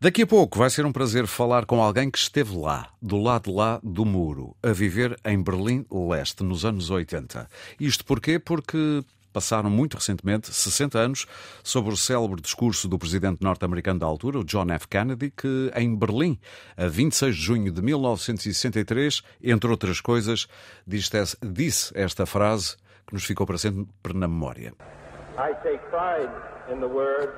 Daqui a pouco vai ser um prazer falar com alguém que esteve lá, do lado lá do muro, a viver em Berlim Leste, nos anos 80. Isto porquê? Porque passaram muito recentemente 60 anos sobre o célebre discurso do presidente norte-americano da altura, o John F. Kennedy, que em Berlim, a 26 de junho de 1963, entre outras coisas, disse esta frase que nos ficou para sempre na memória. I take pride in the word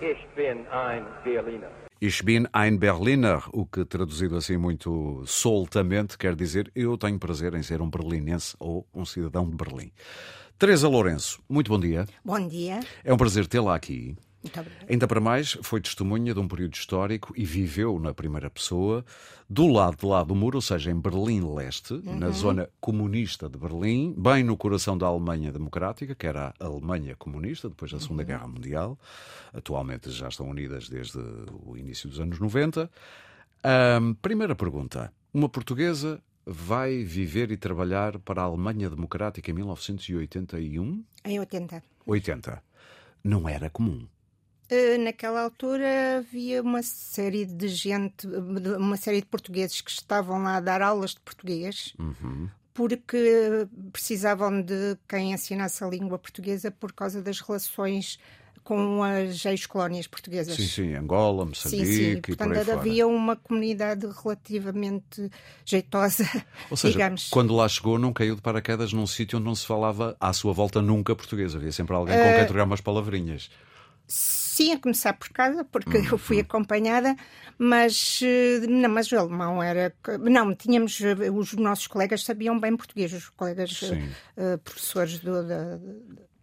Ich bin ein Berliner. Ich bin ein Berliner, o que traduzido assim muito soltamente quer dizer eu tenho prazer em ser um berlinense ou um cidadão de Berlim. Teresa Lourenço, muito bom dia. Bom dia. É um prazer tê-la aqui. Ainda para mais, foi testemunha de um período histórico e viveu na primeira pessoa, do lado de lá do muro, ou seja, em Berlim Leste, uhum. na zona comunista de Berlim, bem no coração da Alemanha Democrática, que era a Alemanha comunista, depois da Segunda uhum. Guerra Mundial. Atualmente já estão unidas desde o início dos anos 90. Um, primeira pergunta. Uma portuguesa vai viver e trabalhar para a Alemanha Democrática em 1981? Em 80. 80. Não era comum. Eh, naquela altura havia uma série de gente, uma série de portugueses que estavam lá a dar aulas de português, uhum. porque precisavam de quem ensinasse a língua portuguesa por causa das relações com as ex-colónias portuguesas. Sim, sim, Angola, Moçambique sim, sim. Portanto, e por havia uma comunidade relativamente jeitosa, Ou seja, digamos. quando lá chegou não caiu de paraquedas num sítio onde não se falava à sua volta nunca português. Havia sempre alguém com uh... quem trocar umas palavrinhas. Sim, a começar por casa, porque uhum. eu fui acompanhada, mas, eh, não, mas o alemão era. Não, tínhamos. Eh, os nossos colegas sabiam bem português, os colegas uh, professores do, da,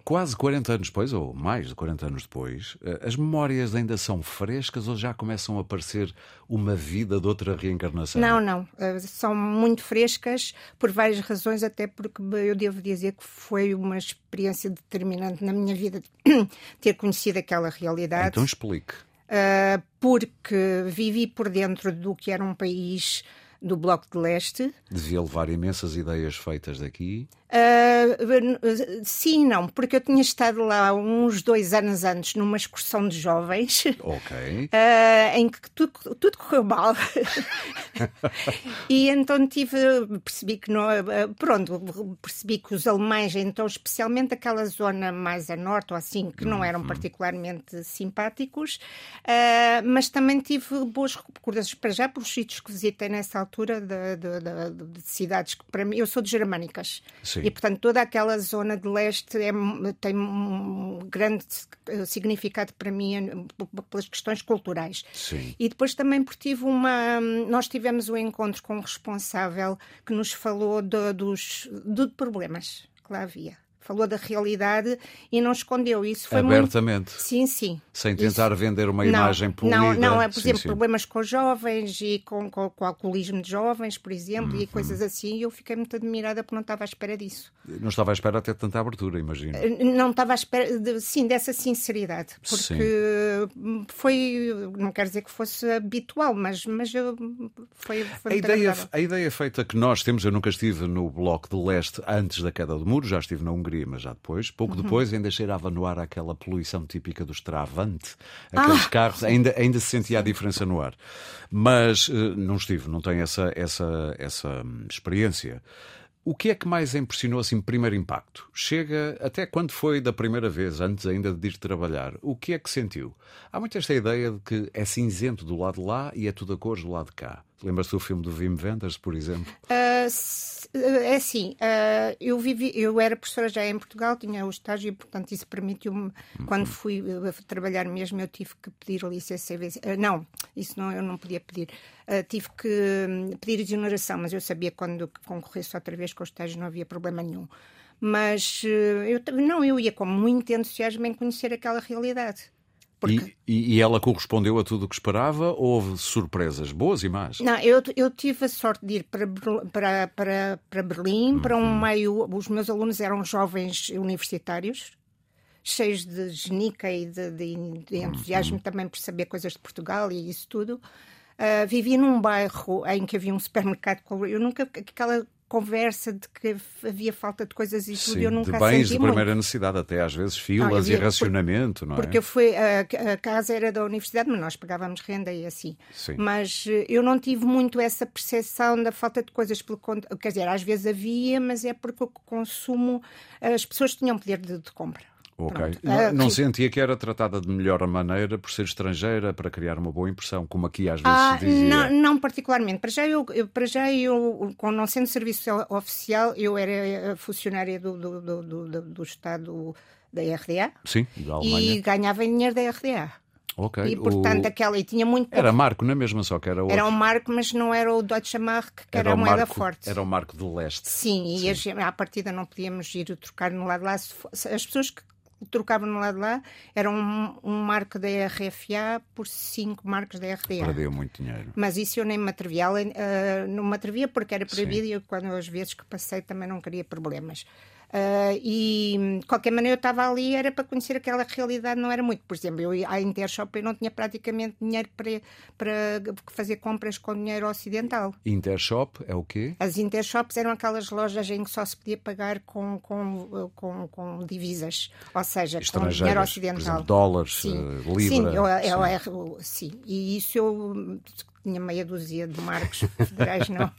Quase 40 anos depois, ou mais de 40 anos depois, eh, as memórias ainda são frescas ou já começam a parecer uma vida de outra reencarnação? Não, não. Eh, são muito frescas por várias razões, até porque eu devo dizer que foi uma experiência determinante na minha vida ter conhecido aquela realidade. Então explique. Uh, porque vivi por dentro do que era um país do Bloco de Leste. Devia levar imensas ideias feitas daqui. Uh, sim, não, porque eu tinha estado lá uns dois anos antes numa excursão de jovens. Ok. Uh, em que tudo, tudo correu mal. e então tive, percebi que não, pronto, percebi que os alemães, então especialmente aquela zona mais a norte ou assim, que não eram uhum. particularmente simpáticos, uh, mas também tive boas recordações para já pelos sítios que visitei nessa altura de, de, de, de cidades que para mim, eu sou de germânicas. Sim. E, portanto, toda aquela zona de leste é, tem um grande significado para mim pelas questões culturais. Sim. E depois também porque tive uma. Nós tivemos um encontro com um responsável que nos falou dos de problemas que lá havia falou da realidade e não escondeu isso. Foi Abertamente. Muito... Sim, sim. Sem tentar isso... vender uma não, imagem polida. Não, não é, por sim, exemplo, sim. problemas com jovens e com, com, com, o alcoolismo de jovens, por exemplo, uhum. e coisas assim, e eu fiquei muito admirada porque não estava à espera disso. Não estava à espera até tanta abertura, imagino. Eh, não estava à espera, de, sim, dessa sinceridade, porque sim. foi, não quero dizer que fosse habitual, mas, mas foi, foi a ideia, a ideia feita que nós temos, eu nunca estive no Bloco de Leste antes da queda do muro, já estive na Hungria mas já depois. Pouco uhum. depois ainda cheirava no ar aquela poluição típica dos Travante, aqueles ah. carros, ainda, ainda se sentia a diferença no ar. Mas uh, não estive, não tenho essa, essa, essa hum, experiência. O que é que mais impressionou assim, primeiro impacto? Chega até quando foi da primeira vez, antes ainda de ir trabalhar, o que é que sentiu? Há muito esta ideia de que é cinzento do lado de lá e é tudo a cores do lado de cá. Lembras-te do filme do Wim Wenders, por exemplo? Uh, é assim, uh, eu vivi, eu era professora já em Portugal, tinha o estágio, e portanto isso permitiu-me, uhum. quando fui trabalhar mesmo, eu tive que pedir licença. Uh, não, isso não, eu não podia pedir. tive que um, pedir exoneração, mas eu sabia que quando concorresse outra vez com o estágio não havia problema nenhum. Mas eu não, eu ia com muito entusiasmo em conhecer aquela realidade. Porque... E, e, ela correspondeu a tudo o que esperava ou houve surpresas boas e más? Não, eu, eu tive a sorte de ir para, para, para, para Berlim, uhum. para um meio. Os meus alunos eram jovens universitários, cheios de genica e de, de, de entusiasmo uhum. também por saber coisas de Portugal e isso tudo. Uh, vivi num bairro em que havia um supermercado. Eu nunca. Aquela conversa de que havia falta de coisas e tudo, Sim, eu nunca de bens de primeira muito. necessidade, até às vezes filas Não, e havia- racionamento, não é? Porque eu fui, a, a casa era da universidade, mas nós pagávamos renda e assim. Sim. Mas eh, eu não tive muito essa percepção da falta de coisas pelo. Quer dizer, às vezes havia, mas é porque o consumo, as pessoas tinham poder de, de compra. Ok. Não, não sim. sentia que era tratada de melhor maneira por ser estrangeira, para criar uma boa impressão, como aqui às vezes Ah, se dizia. não, não particularmente. Para já, eu, eu- para já eu, com não sendo serviço o- oficial, eu era eh, funcionária do, do, do, do, do- do Estado da RDA Sim, da e Alemanha. ganhava dinheiro da RDA. Ok. E, portanto, O- aquela. E tinha muito pouco. Era marco na mesma, só que era outro. Era um marco, mas não era o Deutsche Mark, que era, a o moeda marco, forte. Era o marco de leste. Sim, e a à partida não podíamos ir trocar no lado de lá. As pessoas que trocavam no lado de lá eram um, um marco da RFA por cinco marcos da RDA. Perdeu muito dinheiro. Mas isso eu nem me atrevia. Além, ah, não me atrevia porque era proibido e eu, quando as vezes que passei também não queria problemas. Ah, e de qualquer maneira eu estava ali era para conhecer aquela realidade, não era muito. Por exemplo, eu ia à Intershop eu não tinha praticamente dinheiro para, para fazer compras com dinheiro ocidental. Intershop é o quê? As Intershops eram aquelas lojas em que só se podia pagar com, com, com, com divisas, ou seja, com dinheiro Estrangeiras, por ocidental. exemplo, dólares, Sim, eh, libra. sim, eu, sim. eu, eu- sim. E isso eu tinha meia dúzia de marcos federais, não,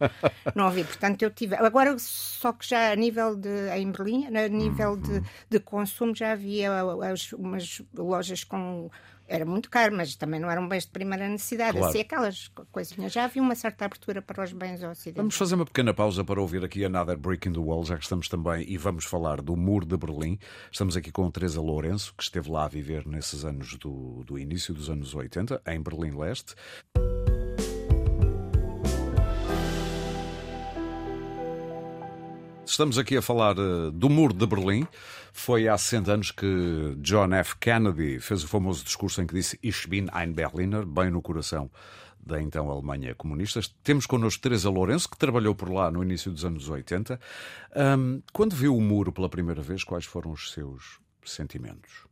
não havia. Portanto, eu tive. Agora, só que já a nível de. em Berlim, a nível Uhum. de, de consumo, já havia as- umas lojas com. Era muito caro, mas também não eram bens de primeira necessidade. Claro. Assim, aquelas coisinhas. Já havia uma certa abertura para os bens ocidentais. Vamos fazer uma pequena pausa para ouvir aqui Another Brick in the Wall, já que estamos também e vamos falar do Muro de Berlim. Estamos aqui com Teresa Lourenço, que esteve lá a viver nesses anos do, do início dos anos 80, em Berlim-Leste. Estamos aqui a falar eh, do Muro de Berlim. Foi há 60 anos que John F. Kennedy fez o famoso discurso em que disse Ich bin ein Berliner, bem no coração da então Alemanha comunista. Temos connosco Teresa Lourenço, que trabalhou por lá no início dos anos 80. Ahm, quando viu o muro pela primeira vez, quais foram os seus sentimentos?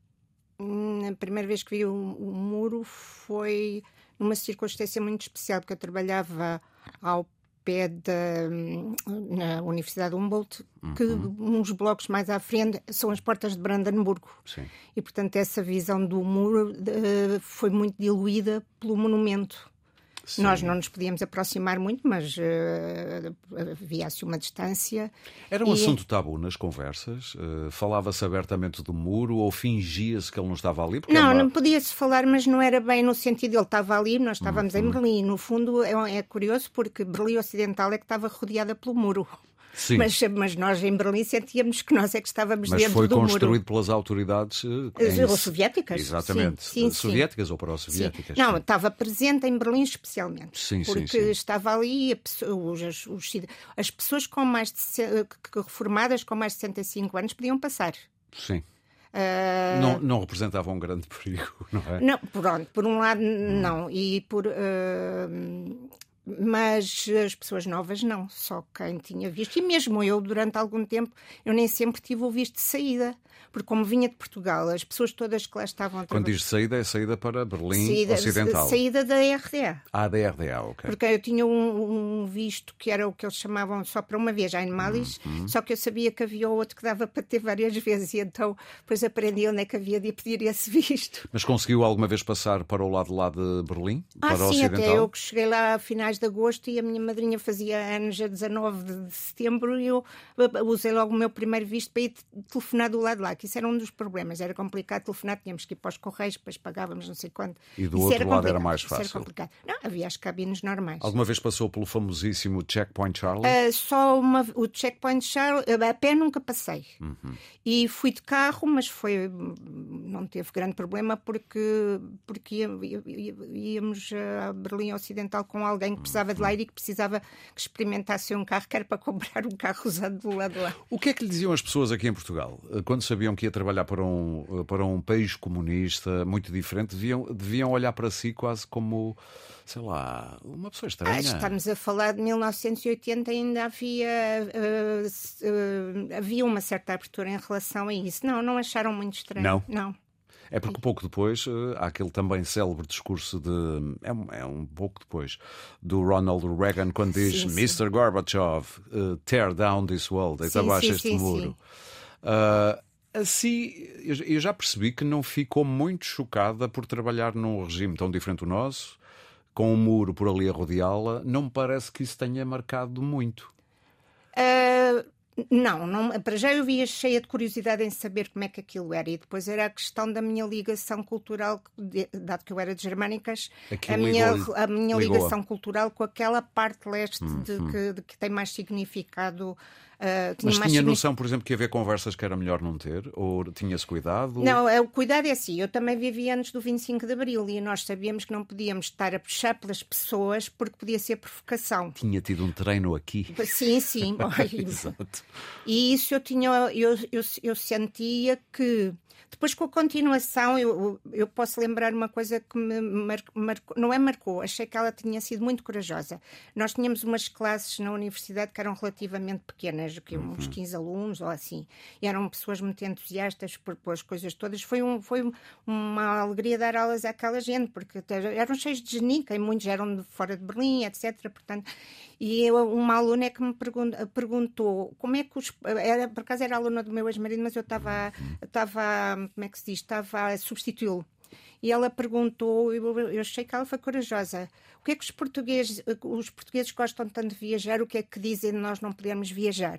Hum, A primeira vez que vi o, o muro foi numa circunstância muito especial, porque eu trabalhava ao pé da hum, na Universidade Humboldt, que uns blocos mais à frente são as portas de Brandenburgo. Sim. E, portanto, essa visão do muro eh, foi muito diluída pelo monumento. Sim. Nós não nos podíamos aproximar muito, mas eh, havia-se uma distância. Era um E- assunto tabu nas conversas? Eh, Falava-se abertamente do muro ou fingia-se que ele não estava ali? É Não, uma- não podia-se falar, mas não era bem no sentido ele estava ali, nós estávamos Uhum. em Berlim. No fundo, é, é curioso porque Berlim Ocidental é que estava rodeada pelo muro. Sim. Mas, mas nós em Berlim sentíamos que nós é que estávamos Mas dentro foi do construído muro. pelas autoridades eh, As- em- as soviéticas? Exatamente. Sim, sim, soviéticas ou pró-soviéticas? Não, estava presente em Berlim especialmente. Sim, sim, porque sim. estava ali a pessoa- os, os- as pessoas com mais de, reformadas com mais de 65 anos podiam passar. Sim. Ah, Não, não representava um grande perigo, não é? Não, pronto, por um lado não, e por. ah, mas as pessoas novas não, só quem tinha visto. E mesmo eu, durante algum tempo, eu nem sempre tive o visto de saída, porque como vinha de Portugal, as pessoas todas que lá estavam a Quando diz saída, é saída para Berlim Saída, Ocidental. saída da RDA. Ah, da RDA, ok. Porque eu tinha um, um visto que era o que eles chamavam só para uma vez, já em Malis, Uhum. só que eu sabia que havia outro que dava para ter várias vezes, e então depois aprendi onde é que havia de pedir esse visto. Mas conseguiu alguma vez passar para o lado lá de Berlim? Ah, para o sim, Ocidental? até eu que cheguei lá a finais de agosto e a minha madrinha fazia anos a 19 de, de setembro e eu eh, usei logo o meu primeiro visto para ir te- telefonar do lado de lá, que isso era um dos problemas, era complicado telefonar, tínhamos que ir para os correios, depois pagávamos não sei quanto. E do Isso outro lado era mais isso era fácil. complicado. Não, havia as cabines normais. Alguma vez passou pelo famosíssimo Checkpoint Charlie? Uh, só uma, o checkpoint Charlie, a pé nunca passei. Uhum. E fui de carro, mas foi não teve grande problema porque, porque íamos a Berlim Ocidental com alguém que precisava de lá ir e que precisava que experimentasse um carro, que era para comprar um carro usado do lado de lá. O que é que lhe diziam as pessoas aqui em Portugal? Eh, Quando sabiam que ia trabalhar para um, eh, para um país comunista muito diferente, deviam, deviam olhar para si quase como, sei lá, uma pessoa Ah, estranha. estamos a falar de 1980, ainda havia, uh, uh, havia uma certa abertura em relação a isso. Não, não acharam muito estranho. Não? Não. É porque pouco depois uh, há aquele também célebre discurso de. É um, é um pouco depois do Ronald Reagan, quando diz sim, Mr. Gorbachev, uh, tear down this wall, deita abaixo este sim, muro. Uh, assim, eu já percebi que não ficou muito chocada por trabalhar num regime tão diferente do nosso, com um muro por ali a rodeá-la. Não me parece que isso tenha marcado muito. Uh, não, não, para já eu via cheia de curiosidade em saber como é que aquilo era e depois era a questão da minha ligação cultural, dado que eu era de germânicas, a minha, a minha ligação cultural com aquela parte leste hum, de, hum. Que, de, que, tem mais significado Uh, tinha Mas tinha noção, por exemplo, que havia conversas que era melhor não ter? Ou tinha-se cuidado? Não, é, o cuidado é assim. Eu também vivi antes do 25 de Abril e nós sabíamos que não podíamos estar a puxar pelas pessoas porque podia ser provocação. Tinha tido um treino aqui. Sim, sim. Exato. E isso eu tinha, eu, eu, eu sentia que depois, com a continuação, eu, eu posso lembrar uma coisa que me marcou, não é marcou, achei que ela tinha sido muito corajosa. Nós tínhamos umas classes na universidade que eram relativamente pequenas, que uns 15 uhum. alunos ou assim, e eram pessoas muito entusiastas por, por as coisas todas. Foi, um, foi uma alegria dar aulas àquela gente, porque eram cheios de genica e muitos eram de fora de Berlim, etc. Portanto, e eu, uma aluna é que me perguntou como é que os. Era, por acaso era aluna do meu ex-marido, mas eu estava, estava como é que se diz, estava a substituí-lo. E ela perguntou, eu, eu achei que ela foi corajosa. O que é que os portugueses, os portugueses gostam tanto de viajar? O que é que dizem de nós não podemos viajar?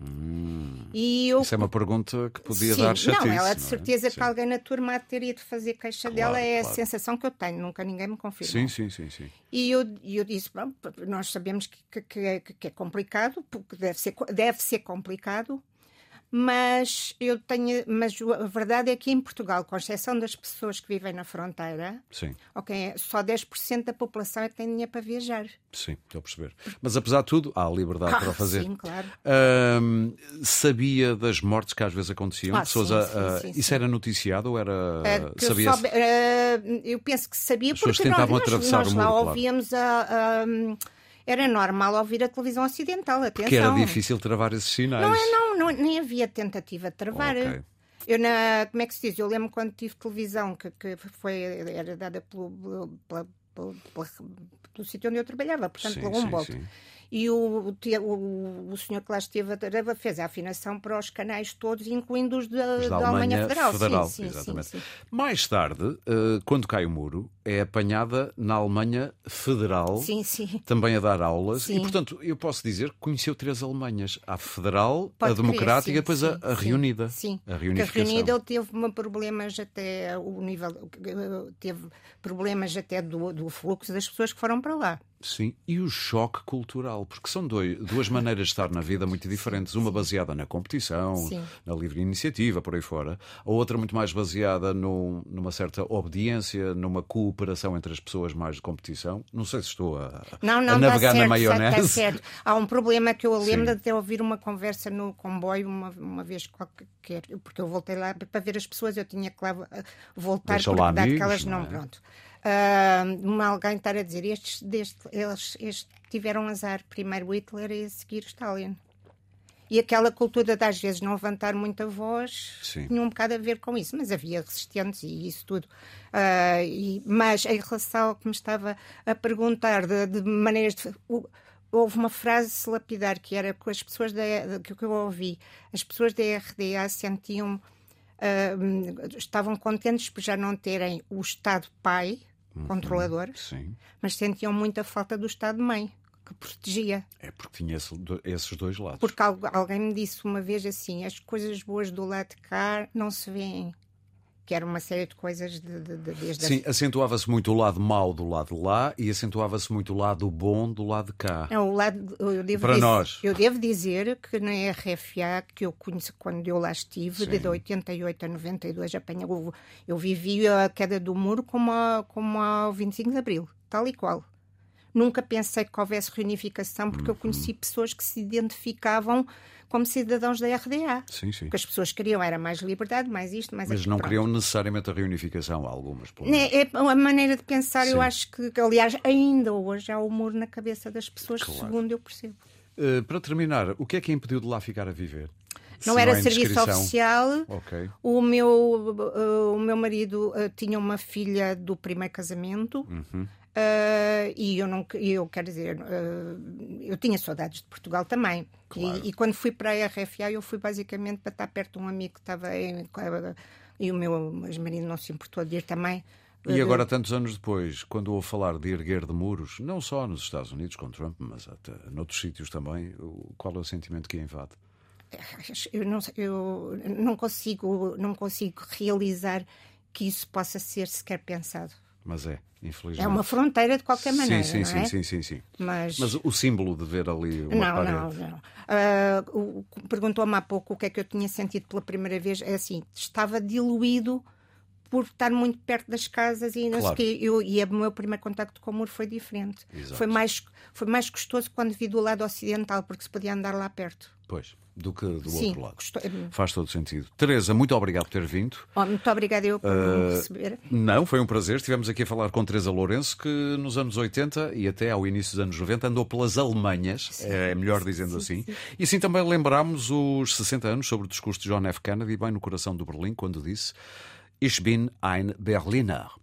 Hum. Eu... Isso é uma pergunta que podia Sim, dar chatice. Não, ela de é? certeza é? que alguém na turma teria de fazer queixa claro, dela, é claro. a sensação que eu tenho, nunca ninguém me confirma. Sim, sim, sim, sim. E eu, eu disse, bom, nós sabemos que, que, que, é, que é complicado, porque deve ser, deve ser complicado, mas eu tenho, mas a verdade é que em Portugal, com exceção das pessoas que vivem na fronteira, Sim. Okay, só 10% da população é que tem dinheiro para viajar. Sim, estou a perceber. Mas apesar de tudo, há liberdade ah, para fazer. Sim, claro. sabia das mortes que às vezes aconteciam? Ah, pessoas sim, a, sim, isso era noticiado ou era. É, sabia soube, uh, eu penso que sabia As porque nós, nós, nós lá claro. ouvíamos a, a era normal ouvir a televisão ocidental. Atenção. Porque era difícil travar esses sinais. Não, é, não, não nem havia tentativa de travar. Okay. Eu, na, como é que se diz? Eu lembro quando tive televisão, que, que foi, era dada pelo, pela, pela, pela, pelo sítio onde eu trabalhava, portanto, sim, pela Humboldt. Sim, sim e o, o, o senhor que lá esteve a fez a afinação para os canais todos, incluindo os da, os da, da Alemanha, Alemanha Federal. Federal sim. Sim, sim, Mais tarde, eh, quando cai o muro, é apanhada na Alemanha Federal, também a dar aulas, e portanto eu posso dizer que conheceu três Alemanhas: a Federal, Pode a Democrática e depois a, a, Reunida. Sim, a a Reunida teve problemas até o nível, teve problemas até do, do fluxo das pessoas que foram para lá. Sim, e o choque cultural, porque são dois, duas maneiras de estar na vida muito diferentes. Uma baseada na competição, Sim. na livre iniciativa, por aí fora. A outra muito mais baseada no, numa certa obediência, numa cooperação entre as pessoas mais de competição. Não sei se estou a, não, não, a navegar certo, na maionese. Está certo. Há um problema que eu lembro Sim. de ter ouvir uma conversa no comboio uma, uma vez qualquer, porque eu voltei lá para ver as pessoas, eu tinha que lá voltar, Deixa porque lá amigos, não é? pronto uh, alguém estar a dizer estes, deste, eles tiveram azar, primeiro Hitler e a seguir Stalin. E aquela cultura de às vezes não levantar muita voz Sim. tinha um bocado a ver com isso, mas havia resistentes e isso tudo. Uh, e, mas em relação ao que me estava a perguntar de, de maneiras de. O, houve uma frase lapidar que era que as pessoas da, que eu ouvi, as pessoas da RDA sentiam uh, estavam contentes por já não terem o Estado pai, uhum, controladores, sim. mas sentiam muita falta do Estado-mãe, que protegia. É porque tinha esse, esses dois lados. Porque alguém me disse uma vez assim: as coisas boas do lado de cá não se veem que era uma série de coisas de, de, de desde Sim, a... acentuava-se muito o lado mau do lado lá e acentuava-se muito o lado bom do lado de cá. Não, o lado, eu devo Para dizer, nós. Eu devo dizer que na RFA, que eu conheço quando eu lá estive, Sim. de 88 a 92, apanha, eu, eu vivi a queda do muro como, a, como ao 25 de Abril, tal e qual. Nunca pensei que houvesse reunificação, porque uhum. eu conheci pessoas que se identificavam como cidadãos da RDA. Sim, sim. O que as pessoas queriam era mais liberdade, mais isto, mais Mas não Pronto. queriam necessariamente a reunificação, algumas. É, é a maneira de pensar, sim. eu acho que, aliás, ainda hoje há humor na cabeça das pessoas, claro. segundo eu percebo. Uh, para terminar, o que é que impediu de lá ficar a viver? não Se era não serviço oficial. Ok. O meu, uh, o meu marido uh, tinha uma filha do primeiro casamento. Uhum. Uh, e eu não eu quero dizer uh, eu tinha saudades de Portugal também Claro. e, e quando fui para a RFA eu fui basicamente para estar perto de um amigo que estava em, e o meu ex-marido não se importou de ir também E agora, tantos anos depois, quando ouvo falar de erguer de muros, não só nos Estados Unidos com Trump, mas até noutros sítios também, qual é o sentimento que a invade? eu não, eu não consigo não consigo realizar que isso possa ser sequer pensado Mas é, infelizmente. é uma fronteira de qualquer maneira sim, sim, é? sim, sim, sim. mas Mas o símbolo de ver ali uma Não, parede. não, não. Ah, o- o- Perguntou-me há pouco o que é que eu tinha sentido pela primeira vez. É assim, estava diluído por estar muito perto das casas e não Claro. sei o quê. Eu, e o meu primeiro contacto com o muro foi diferente. Exato. Foi mais, foi mais gostoso quando vi do lado ocidental, porque se podia andar lá perto. Pois, do que do Sim, outro lado. gostou- Faz todo sentido. Teresa, muito obrigado por ter vindo. Oh, muito obrigada eu por Ah, me receber. Não, foi um prazer. Estivemos aqui a falar com Teresa Lourenço, que nos anos 80 e até ao início dos anos 90 andou pelas Alemanhas, é melhor dizendo assim. E assim também lembrámos os 60 anos sobre o discurso de John F. Kennedy, bem no coração do Berlim, quando disse: Ich bin ein Berliner.